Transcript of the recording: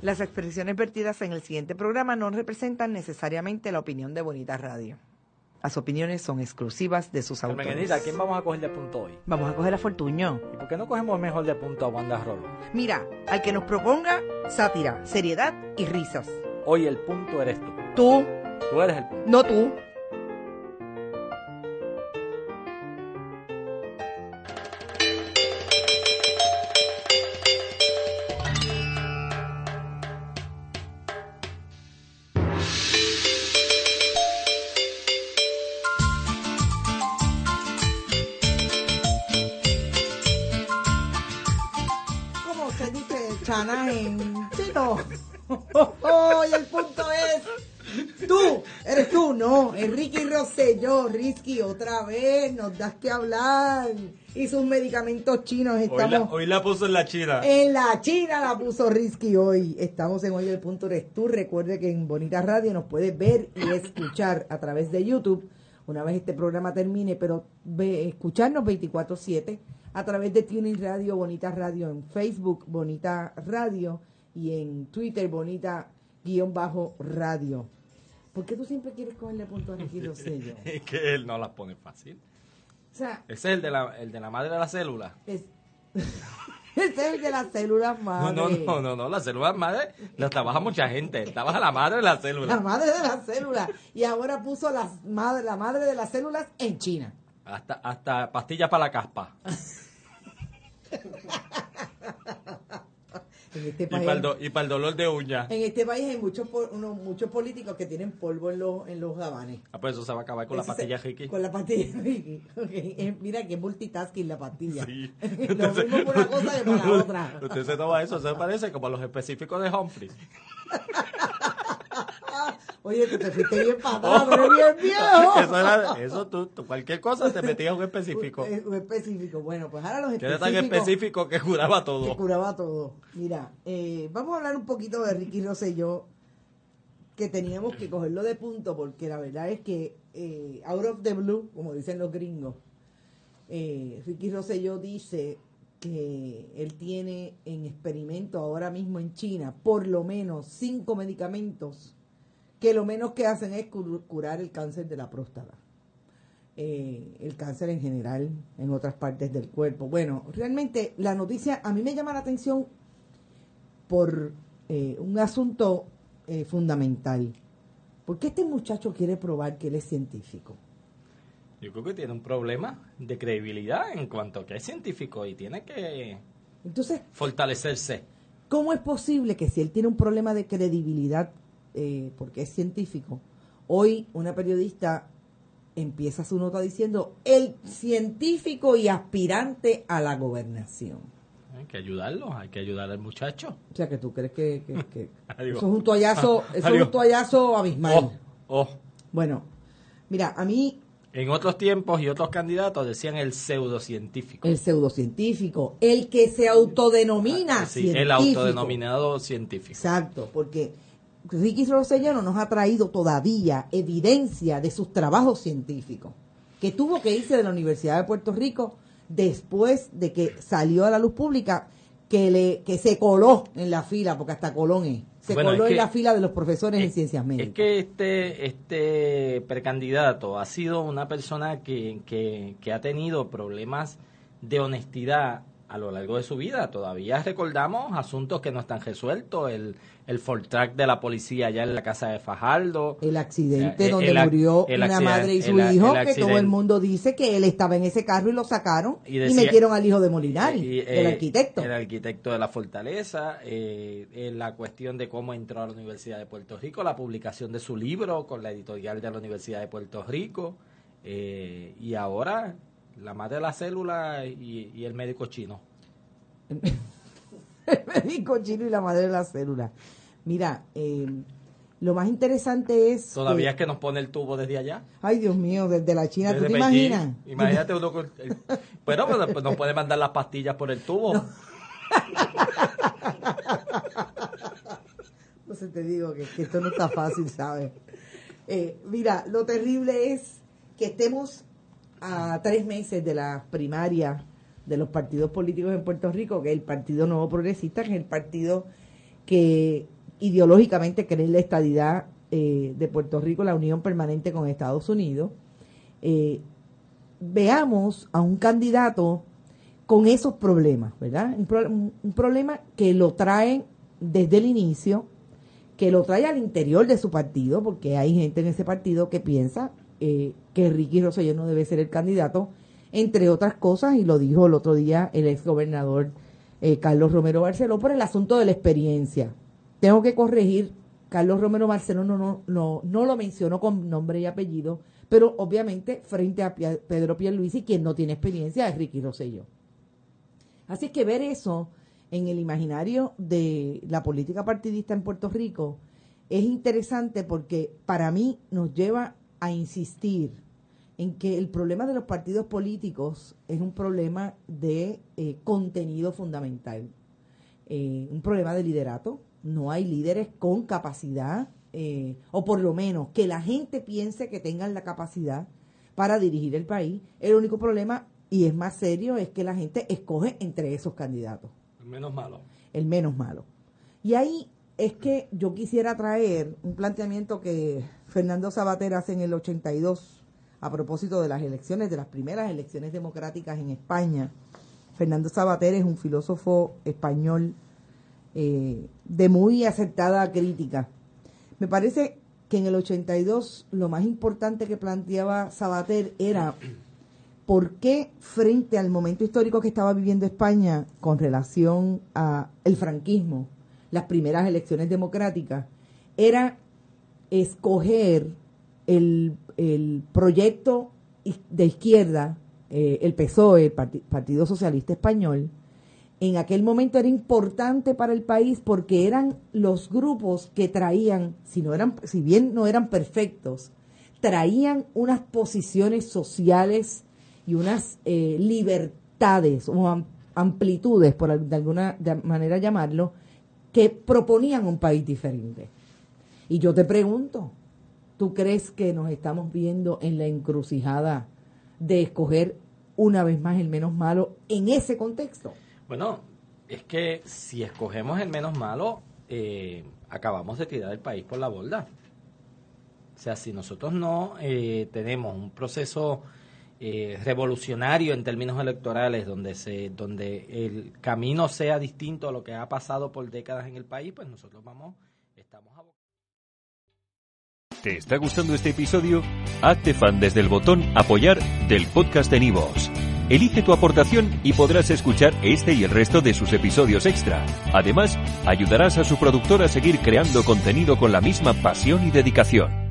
Las expresiones vertidas en el siguiente programa no representan necesariamente la opinión de Bonita Radio. Las opiniones son exclusivas de sus autores. Enita, ¿a quién vamos a coger de punto hoy? Vamos a coger a Fortuño. ¿Y por qué no cogemos mejor de punto a Wanda Rolo? Mira, al que nos proponga sátira, seriedad y risas. Hoy el punto eres tú. Tú, Tú eres el punto. no tú. En chino? y el punto es, tú, eres tú, no, Enrique Rosselló, Risky, otra vez, nos das que hablar. Y sus medicamentos chinos, estamos... hoy la puso en la china. En la China la puso Risky hoy. Estamos en Hoy el Punto Eres Tú. Recuerde que en Bonita Radio nos puede ver y escuchar a través de YouTube una vez este programa termine, pero ve, escucharnos 24-7 a través de Tuning Radio, Bonita Radio, en Facebook, Bonita Radio y en Twitter, Bonita guion bajo radio. ¿Por qué tú siempre quieres cogerle punto a Ricky Rosselló? Es que él no las pone fácil. O sea, Ese es el de la, el de la madre de la célula. es, ese es el de las células No, madre. no, no, no, no, la célula madre la trabaja mucha gente. Trabaja la madre de la La célula. madre de las células. Y ahora puso las madre, la madre de las células en China. Hasta, hasta pastillas para la caspa. En este Y para el, do- y para el dolor de uña. en este país hay muchos unos, muchos políticos que tienen polvo en los, en los gabanes. Ah, pues eso se va a acabar con la Ese se- pastilla Ricky. Con la pastilla Ricky. Ok, eh, Mira que multitasking la pastilla. Sí. Lo mismo por una cosa que por la otra. Usted se toma eso, se parece como a los específicos de Humphreys. Oye, tú te fuiste bien patada, pero bien viejo. Eso, era, eso tú, tú cualquier cosa te metías un específico. Un, un específico. Bueno, pues ahora los Que era tan específicos. específico que curaba que todo. curaba todo. Mira, eh, vamos a hablar un poquito de Ricky Rosselló, que teníamos que cogerlo de punto, porque la verdad es que eh, out of the blue, como dicen los gringos, eh, Ricky Rosselló dice que él tiene en experimento ahora mismo en China por lo menos cinco medicamentos que lo menos que hacen es cur- curar el cáncer de la próstata. Eh, el cáncer en general en otras partes del cuerpo. Bueno, realmente la noticia a mí me llama la atención por eh, un asunto eh, fundamental. ¿Por qué este muchacho quiere probar que él es científico? Yo creo que tiene un problema de credibilidad en cuanto a que es científico y tiene que Entonces, fortalecerse. ¿cómo es posible que si él tiene un problema de credibilidad eh, porque es científico, hoy una periodista empieza su nota diciendo el científico y aspirante a la gobernación? Hay que ayudarlo, hay que ayudar al muchacho. O sea, que tú crees que, que- que Adiós. eso es un toallazo, Ah, eso es un toallazo abismal. Oh, oh. Bueno, mira, a mí En otros tiempos y otros candidatos decían el pseudocientífico. el pseudocientífico, el que se autodenomina Ah, Sí, científico. el autodenominado científico. Exacto, porque Ricky Rosselló no nos ha traído todavía evidencia de sus trabajos científicos, que tuvo que irse de la Universidad de Puerto Rico después de que salió a la luz pública que le que se coló en la fila, porque hasta Colón es, se Bueno, coló es en que- la fila de los profesores en ciencias médicas. Es que este, este precandidato ha sido una persona que, que, que ha tenido problemas de honestidad a lo largo de su vida. Todavía recordamos asuntos que no están resueltos, el, el Fortrack de la policía allá en la casa de Fajardo. el accidente Eh, donde el murió el una madre y su hijo, que todo el mundo dice que él estaba en ese carro y lo sacaron y, Y decía- metieron al hijo de Molinari, Y, el eh, arquitecto. El arquitecto de la fortaleza, eh, eh, la cuestión de cómo entró a la Universidad de Puerto Rico, la publicación de su libro con la editorial de la Universidad de Puerto Rico, eh, y ahora la madre de la célula y, y el médico chino. el médico chino y la madre de la célula. Mira, eh, lo más interesante es... Todavía que- es que nos pone el tubo desde allá. Ay, Dios mío, desde la China, ¿tú desde te Beijing. imaginas? Imagínate uno con el- Bueno, pues, pues nos puede mandar las pastillas por el tubo. Entonces te digo que, que esto no está fácil, ¿sabes? Eh, mira, lo terrible es que estemos a tres meses de la primaria de los partidos políticos en Puerto Rico, que es el Partido Nuevo Progresista, que es el partido que ideológicamente creen la estadidad eh, de Puerto Rico, la unión permanente con Estados Unidos, eh, veamos a un candidato con esos problemas, ¿verdad? Un, un, problema que lo traen desde el inicio, que lo trae al interior de su partido, porque hay gente en ese partido que piensa eh, que Ricky Rosselló no debe ser el candidato, entre otras cosas, y lo dijo el otro día el ex gobernador eh, Carlos Romero Barceló por el asunto de la experiencia. Tengo que corregir, Carlos Romero Barceló no, no, no, no lo mencionó con nombre y apellido, pero obviamente frente a Pedro Pierluisi, quien no tiene experiencia, es Ricky Rosselló. Así que ver eso en el imaginario de la política partidista en Puerto Rico es interesante porque para mí nos lleva a insistir en que el problema de los partidos políticos es un problema de eh, contenido fundamental, eh, un problema de liderato. No hay líderes con capacidad, eh, o por lo menos que la gente piense que tengan la capacidad para dirigir el país. El único problema, y es más serio, es que la gente escoge entre esos candidatos. El menos malo. El menos malo. Y ahí es que yo quisiera traer un planteamiento que Fernando Sabater hace en el 82 a propósito de las elecciones, de las primeras elecciones democráticas en España. Fernando Sabater es un filósofo español eh, de muy acertada crítica. Me parece que en el 82 lo más importante que planteaba Sabater era por qué frente al momento histórico que estaba viviendo España con relación a el franquismo, las primeras elecciones democráticas, era escoger el, proyecto de izquierda, eh, el PSOE, el Partido Socialista Español, en aquel momento era importante para el país porque eran los grupos que traían, si, no eran, si bien no eran perfectos, traían unas posiciones sociales y unas eh, libertades o amplitudes, por de alguna manera llamarlo, que proponían un país diferente. Y yo te pregunto, ¿tú crees que nos estamos viendo en la encrucijada de escoger una vez más el menos malo en ese contexto? Bueno, es que si escogemos el menos malo, eh, acabamos de tirar el país por la borda. O sea, si nosotros no eh, tenemos un proceso eh, revolucionario en términos electorales, donde se, donde el camino sea distinto a lo que ha pasado por décadas en el país, pues nosotros vamos, estamos a... ¿Te está gustando este episodio? Hazte fan desde el botón apoyar del podcast de Nivos. Elige tu aportación y podrás escuchar este y el resto de sus episodios extra. Además, ayudarás a su productor a seguir creando contenido con la misma pasión y dedicación.